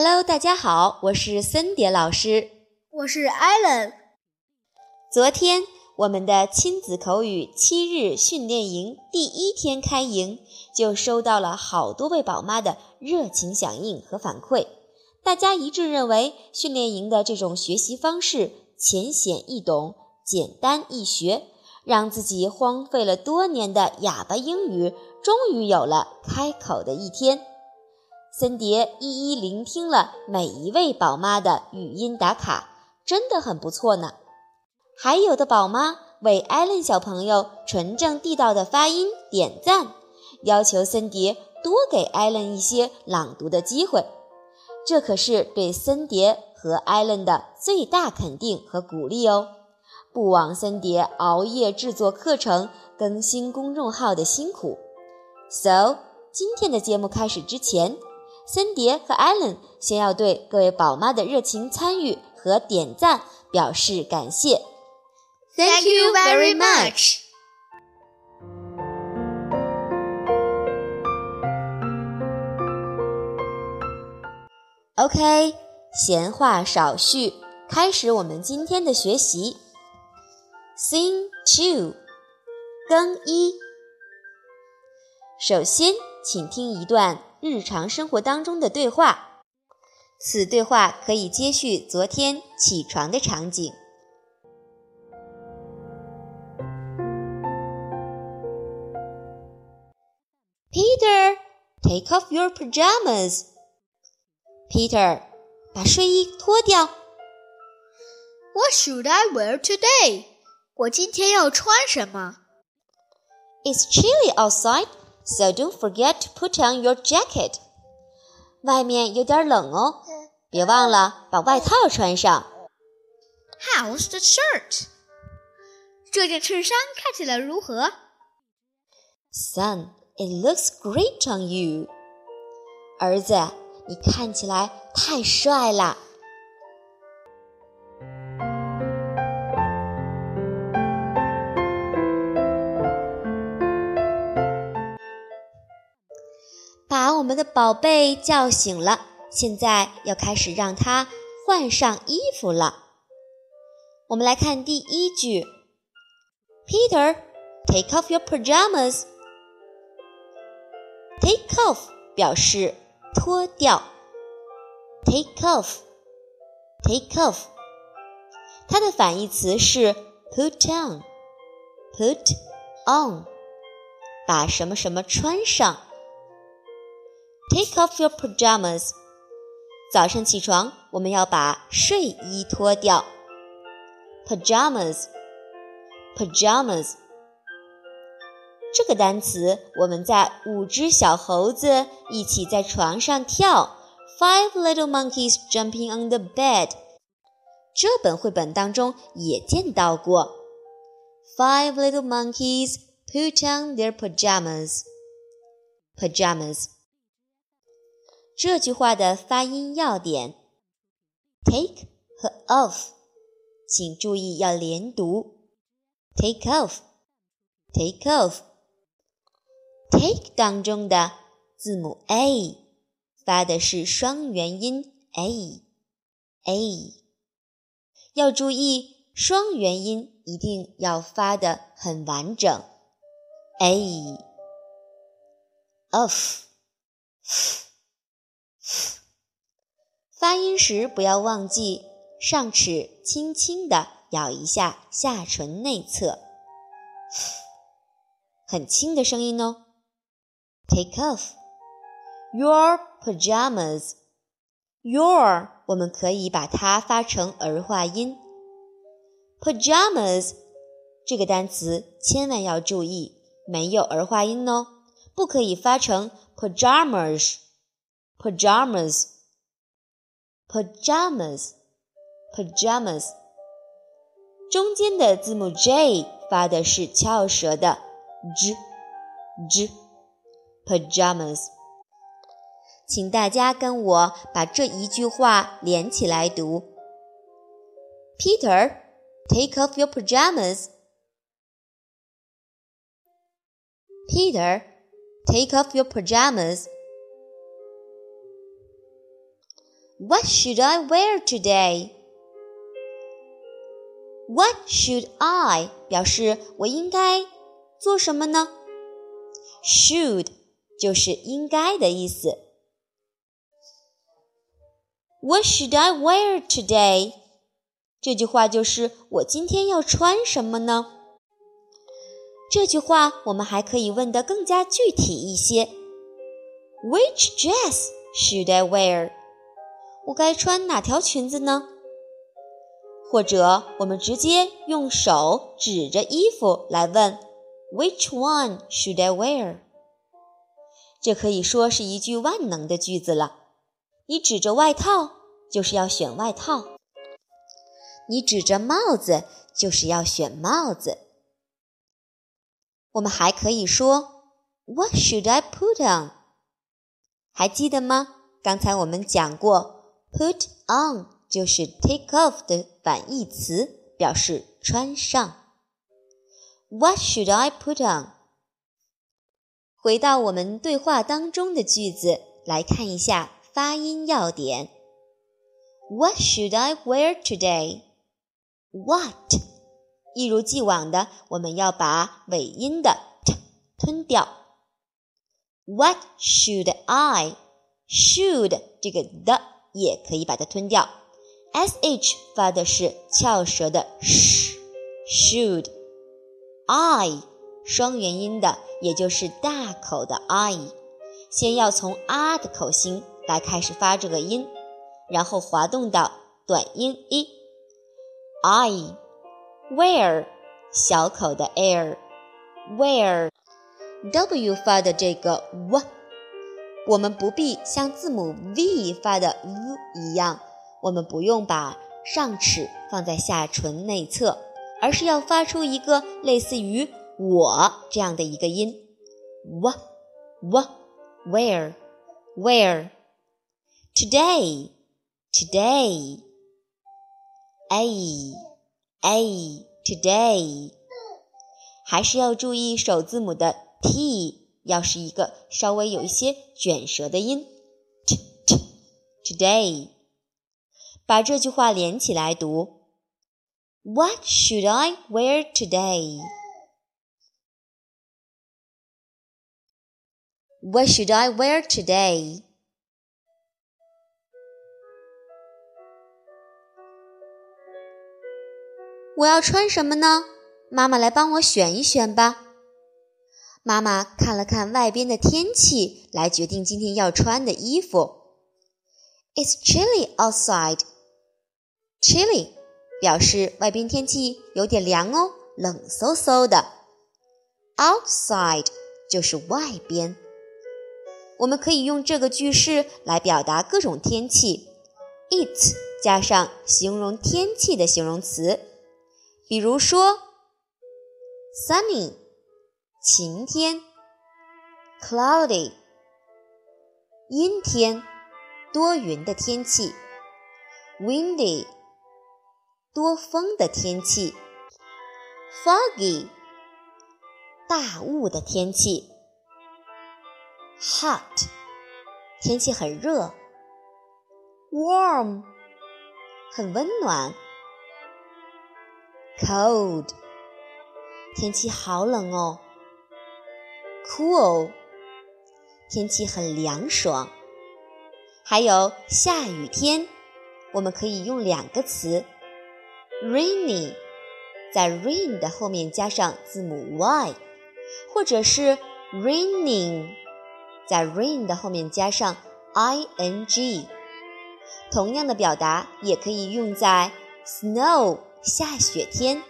Hello，大家好，我是森蝶老师，我是 Allen。昨天我们的亲子口语七日训练营第一天开营，就收到了好多位宝妈的热情响应和反馈。大家一致认为，训练营的这种学习方式浅显易懂、简单易学，让自己荒废了多年的哑巴英语终于有了开口的一天。森蝶一一聆听了每一位宝妈的语音打卡，真的很不错呢。还有的宝妈为艾伦小朋友纯正地道的发音点赞，要求森蝶多给艾伦一些朗读的机会。这可是对森蝶和艾伦的最大肯定和鼓励哦！不枉森蝶熬夜制作课程、更新公众号的辛苦。So，今天的节目开始之前。森蝶和艾伦先要对各位宝妈的热情参与和点赞表示感谢。Thank you very much. OK，闲话少叙，开始我们今天的学习。Scene two，更衣。首先，请听一段。日常生活当中的对话，此对话可以接续昨天起床的场景。Peter, take off your pajamas. Peter，把睡衣脱掉。What should I wear today？我今天要穿什么？It's chilly outside. So don't forget to put on your jacket. 外面有点冷哦，别忘了把外套穿上。How's the shirt? 这件衬衫看起来如何？Son, it looks great on you. 儿子，你看起来太帅了。 我们的宝贝叫醒了，现在要开始让他换上衣服了。我们来看第一句：Peter, take off your pajamas. Take off 表示脱掉，take off, take off。它的反义词是 put on, put on，把什么什么穿上。Take off your pajamas。早上起床，我们要把睡衣脱掉。Pajamas，pajamas。这个单词我们在五只小猴子一起在床上跳，Five little monkeys jumping on the bed。这本绘本当中也见到过。Five little monkeys put on their pajamas。pajamas。这句话的发音要点，take 和 off，请注意要连读，take off，take off，take 当中的字母 a 发的是双元音 a，a，要注意双元音一定要发的很完整，a，off。发音时不要忘记上齿轻轻地咬一下下唇内侧，很轻的声音哦。Take off your pajamas. Your 我们可以把它发成儿化音。Pajamas 这个单词千万要注意，没有儿化音哦，不可以发成 pajamas。Pajamas。pajamas pajamas 中间的字母 j 发的是翘舌的 j j pajamas，请大家跟我把这一句话连起来读。Peter, take off your pajamas. Peter, take off your pajamas. What should I wear today? What should I 表示我应该做什么呢？Should 就是应该的意思。What should I wear today? 这句话就是我今天要穿什么呢？这句话我们还可以问得更加具体一些。Which dress should I wear？ 我该穿哪条裙子呢？或者我们直接用手指着衣服来问：Which one should I wear？这可以说是一句万能的句子了。你指着外套，就是要选外套；你指着帽子，就是要选帽子。我们还可以说 What should I put on？还记得吗？刚才我们讲过 ，put on 就是 take off 的反义词，表示穿上。What should I put on？回到我们对话当中的句子，来看一下发音要点。What should I wear today？What 一如既往的，我们要把尾音的 t 吞掉。What should I? Should 这个的 也可以把它吞掉。sh 发的是翘舌的 sh。Should I 双元音的，也就是大口的 I，先要从啊的口型来开始发这个音，然后滑动到短音 i。I。Where 小口的 air，where w 发的这个 w，我们不必像字母 v 发的 v 一样，我们不用把上齿放在下唇内侧，而是要发出一个类似于我这样的一个音，w w where where today today a a today，还是要注意首字母的 t，要是一个稍微有一些卷舌的音。t t today，把这句话连起来读。What should I wear today? What should I wear today? 我要穿什么呢？妈妈来帮我选一选吧。妈妈看了看外边的天气，来决定今天要穿的衣服。It's chilly outside. Chilly 表示外边天气有点凉哦，冷飕飕的。Outside 就是外边。我们可以用这个句式来表达各种天气。It 加上形容天气的形容词。比如说，sunny 晴天，cloudy。阴天多云的天气，windy。多风的天气，foggy。大雾的天气，hot。天气很热，warm。很温暖。Cold，天气好冷哦。Cool，天气很凉爽。还有下雨天，我们可以用两个词：rainy，在 rain 的后面加上字母 y，或者是 raining，在 rain 的后面加上 i n g。同样的表达也可以用在 snow。下雪天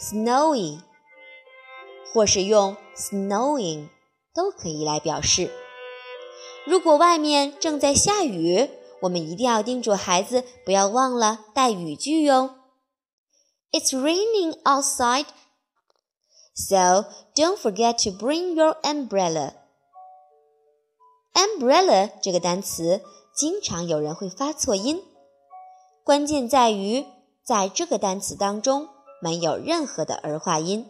，snowy，或是用 snowing 都可以来表示。如果外面正在下雨，我们一定要叮嘱孩子不要忘了带雨具哟。It's raining outside, so don't forget to bring your umbrella. Umbrella 这个单词经常有人会发错音，关键在于。在这个单词当中没有任何的儿化音，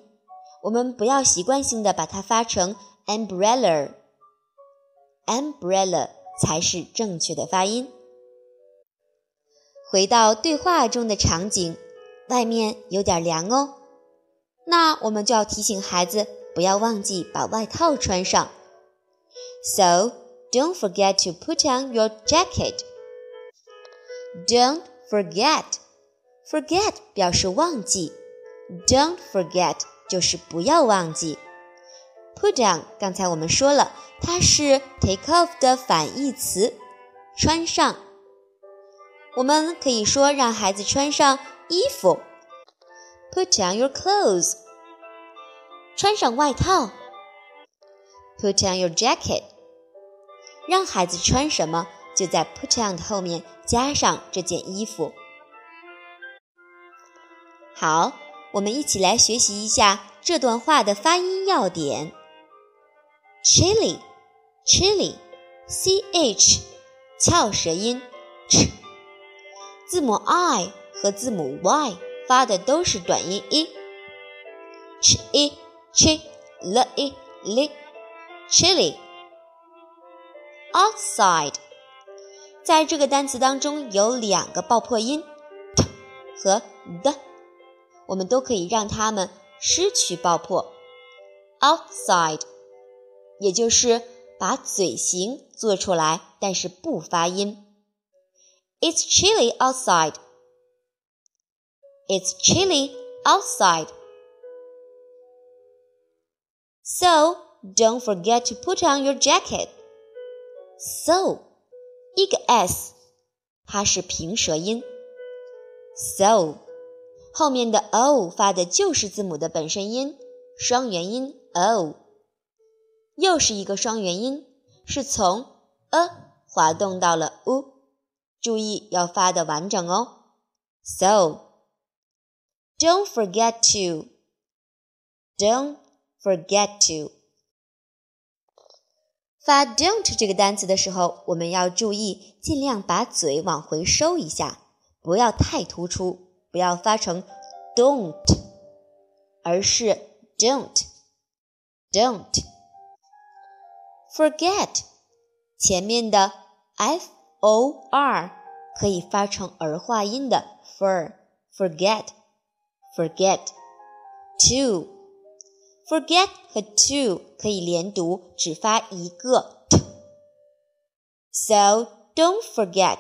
我们不要习惯性的把它发成 umbrella，umbrella 才是正确的发音。回到对话中的场景，外面有点凉哦，那我们就要提醒孩子不要忘记把外套穿上。So don't forget to put on your jacket. Don't forget. Forget 表示忘记，Don't forget 就是不要忘记。Put on 刚才我们说了，它是 take off 的反义词，穿上。我们可以说让孩子穿上衣服，Put on your clothes，穿上外套，Put on your jacket，让孩子穿什么就在 Put on 的后面加上这件衣服。好，我们一起来学习一下这段话的发音要点。Chili，chili，c h，翘舌音，ch。字母 i 和字母 y 发的都是短音 i，ch i ch l i li chili outside，在这个单词当中有两个爆破音 t 和 d，我们都可以让它们失去爆破 outside，也就是把嘴型做出来，但是不发音。It's chilly outside. It's chilly outside. So don't forget to put on your jacket. So 一个 s，它是平舌音。So 后面的 o 发的就是字母的本身音，双元音 o。又是一个双元音，是从 a 滑动到了 u。注意要发的完整哦。So don't forget to don't forget to 发 don't 这个单词的时候，我们要注意，尽量把嘴往回收一下，不要太突出，不要发成 don't，而是 don't don't forget 前面的 f。o r 可以发成儿化音的 for forget forget to forget 和 to 可以连读，只发一个 t。So don't forget.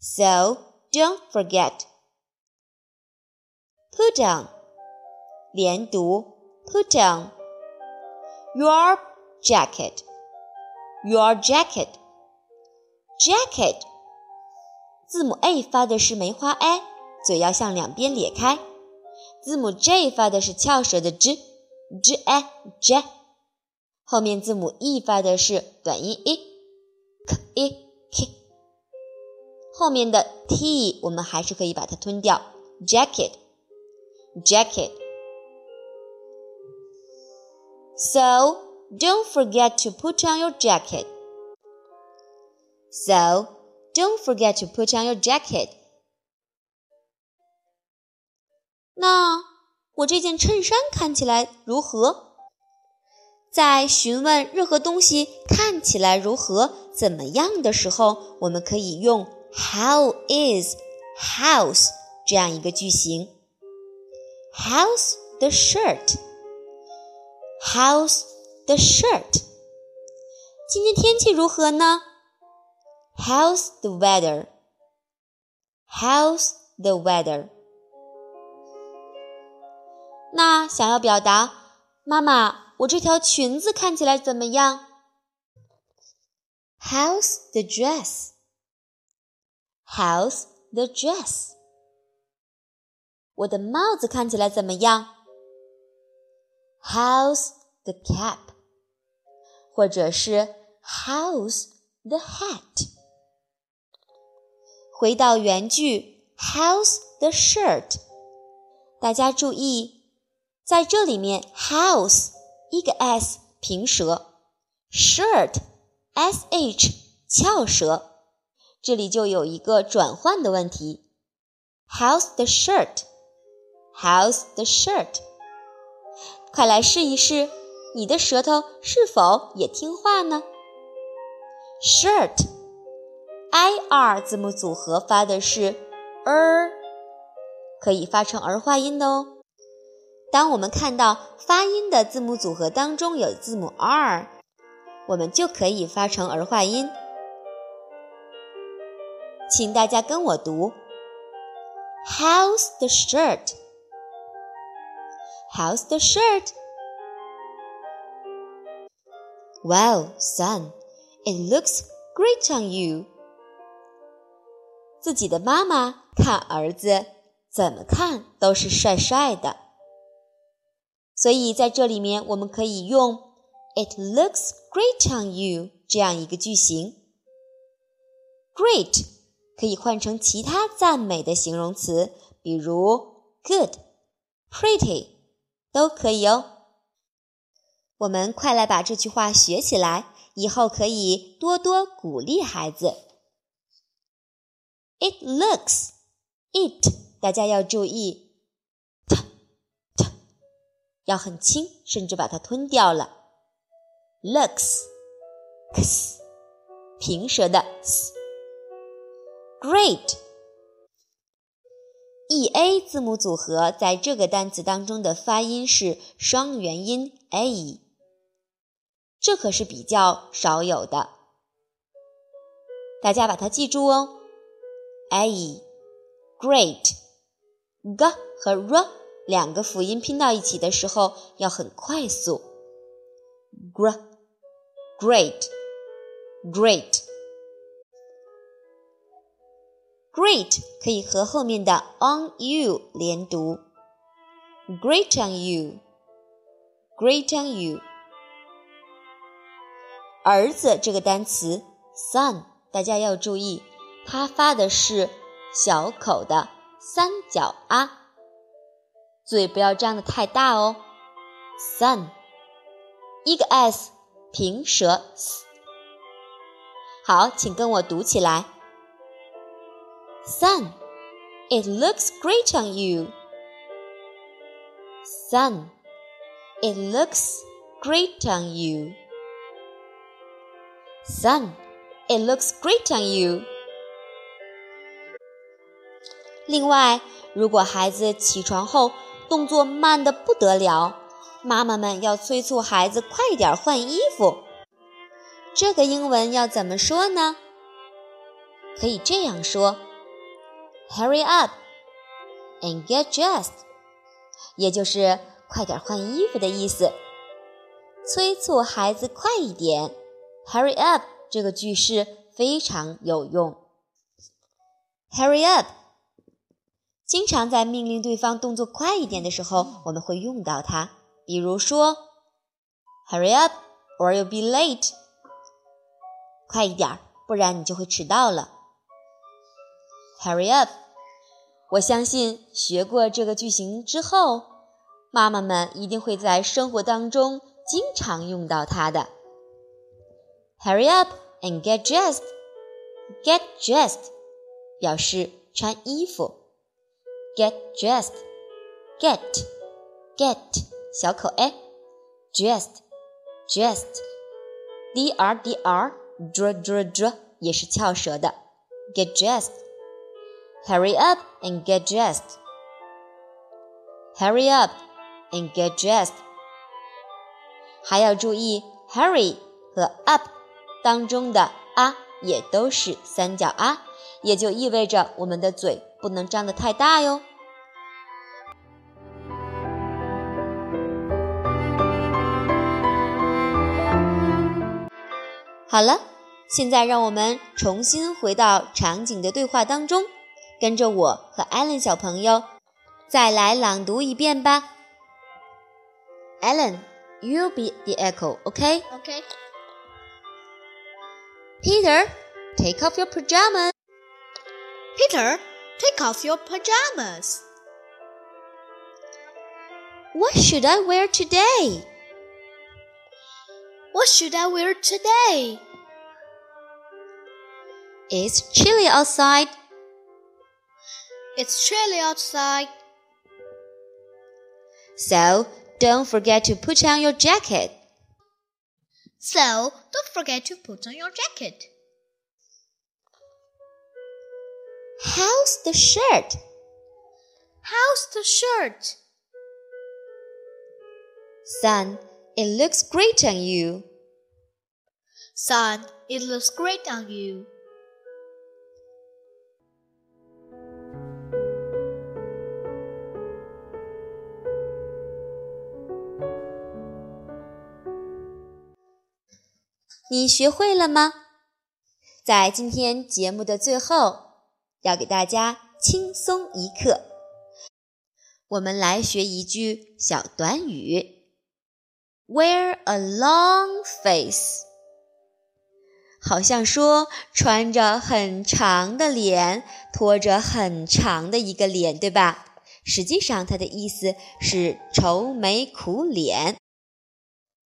So don't forget. Put on 连读 put on your jacket your jacket jacket，字母 a 发的是梅花 a，嘴要向两边咧开；字母 j 发的是翘舌的 j，j a j。后面字母 e 发的是短音 i，k i k。后面的 t 我们还是可以把它吞掉 Jacket. ，jacket，jacket。So don't forget to put on your jacket. So don't forget to put on your jacket. 那我这件衬衫看起来如何？在询问任何东西看起来如何、怎么样的时候，我们可以用 How is house 这样一个句型。 How's the shirt? How's the shirt? 今天天气如何呢？How's the weather? How's the weather? 那想要表达，妈妈，我这条裙子看起来怎么样？How's the dress? How's the dress? 我的帽子看起来怎么样？How's the cap? 或者是 How's the hat? 回到原句，How's the shirt？大家注意，在这里面，How's 一个 s 平舌，shirt s h 翘舌，这里就有一个转换的问题。How's the How's the shirt？快来试一试，你的舌头是否也听话呢？Shirt。i r 字母组合发的是 er，可以发成儿化音的哦。当我们看到发音的字母组合当中有字母 r，我们就可以发成儿化音。请大家跟我读：How's the shirt? How's the shirt? Wow, son, it looks great on you. 自己的妈妈看儿子怎么看都是帅帅的，所以在这里面我们可以用 "It looks great on you" 这样一个句型。Great 可以换成其他赞美的形容词，比如 good、pretty 都可以哦。我们快来把这句话学起来，以后可以多多鼓励孩子。It looks, it 大家要注意，t t 要很轻，甚至把它吞掉了。Looks, s 平舌的 s。Great。E a 字母组合在这个单词当中的发音是双元音 a，这可是比较少有的，大家把它记住哦。a，great，g 和 r 两个辅音拼到一起的时候要很快速，gr，great，great。Great 可以和后面的 on you 连读，Great on you，Great on you。儿子这个单词 son，大家要注意，它发的是小口的三角啊，嘴不要张得太大哦。son，一个 s 平舌 s。好，请跟我读起来。Son, it looks great on you. Son, it looks great on you. Son, it looks great on you. 另外，如果孩子起床后动作慢得不得了，妈妈们要催促孩子快点换衣服。这个英文要怎么说呢？可以这样说。Hurry up and get dressed，也就是快点换衣服的意思。催促孩子快一点，Hurry up 这个句式非常有用。Hurry up，经常在命令对方动作快一点的时候，我们会用到它。比如说，Hurry up or you'll be late，快一点，不然你就会迟到了。Hurry up。我相信学过这个句型之后，妈妈们一定会在生活当中经常用到它的。Hurry up and get dressed. Get dressed 表示穿衣服。Get dressed. Get get 小口 a dressed dressed d r d r dr dr dr 也是翘舌的。Get dressed. Hurry up and get dressed. Hurry up and get dressed. 还要注意，hurry 和 up 当中的啊也都是三角啊，也就意味着我们的嘴不能张得太大哟。好了，现在让我们重新回到场景的对话当中。跟着我和艾伦小朋友再来朗读一遍吧。Alan, you'll be the echo, okay? Okay. Peter, take off your pajamas. Peter, take off your pajamas. What should I wear today? What should I wear today? It's chilly outside. It's chilly outside. So don't forget to put on your jacket. So don't forget to put on your jacket. How's the shirt? How's the shirt? Son, it looks great on you. Son, it looks great on you. 你学会了吗？在今天节目的最后，要给大家轻松一课。我们来学一句小短语：Wear a long face。好像说穿着很长的脸，拖着很长的一个脸，对吧？实际上，它的意思是愁眉苦脸。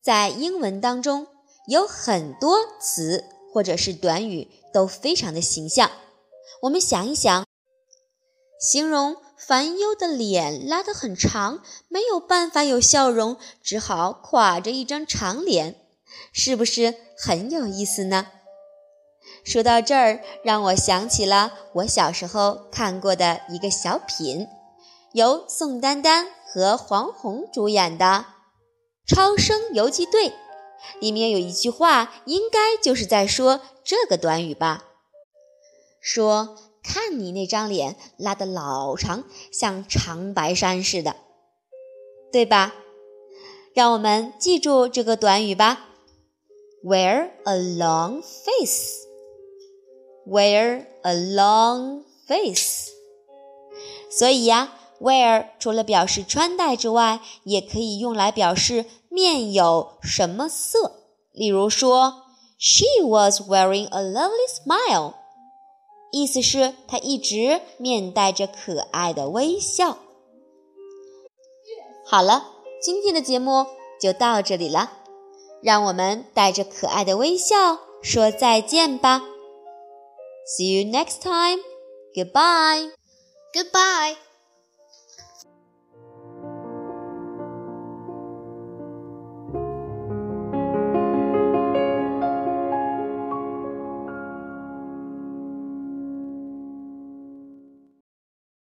在英文当中。有很多词或者是短语都非常的形象。我们想一想，形容烦忧的脸拉得很长，没有办法有笑容，只好垮着一张长脸，是不是很有意思呢？说到这儿，让我想起了我小时候看过的一个小品，由宋丹丹和黄宏主演的《超生游击队》。里面有一句话，应该就是在说这个短语吧？说看你那张脸拉得老长，像长白山似的，对吧？让我们记住这个短语吧：wear a long face，wear a long face。所以呀，wear 除了表示穿戴之外，也可以用来表示。面有什么色？例如说，She was wearing a lovely smile，意思是她一直面带着可爱的微笑。好了，今天的节目就到这里了，让我们带着可爱的微笑说再见吧。See you next time. Goodbye. Goodbye.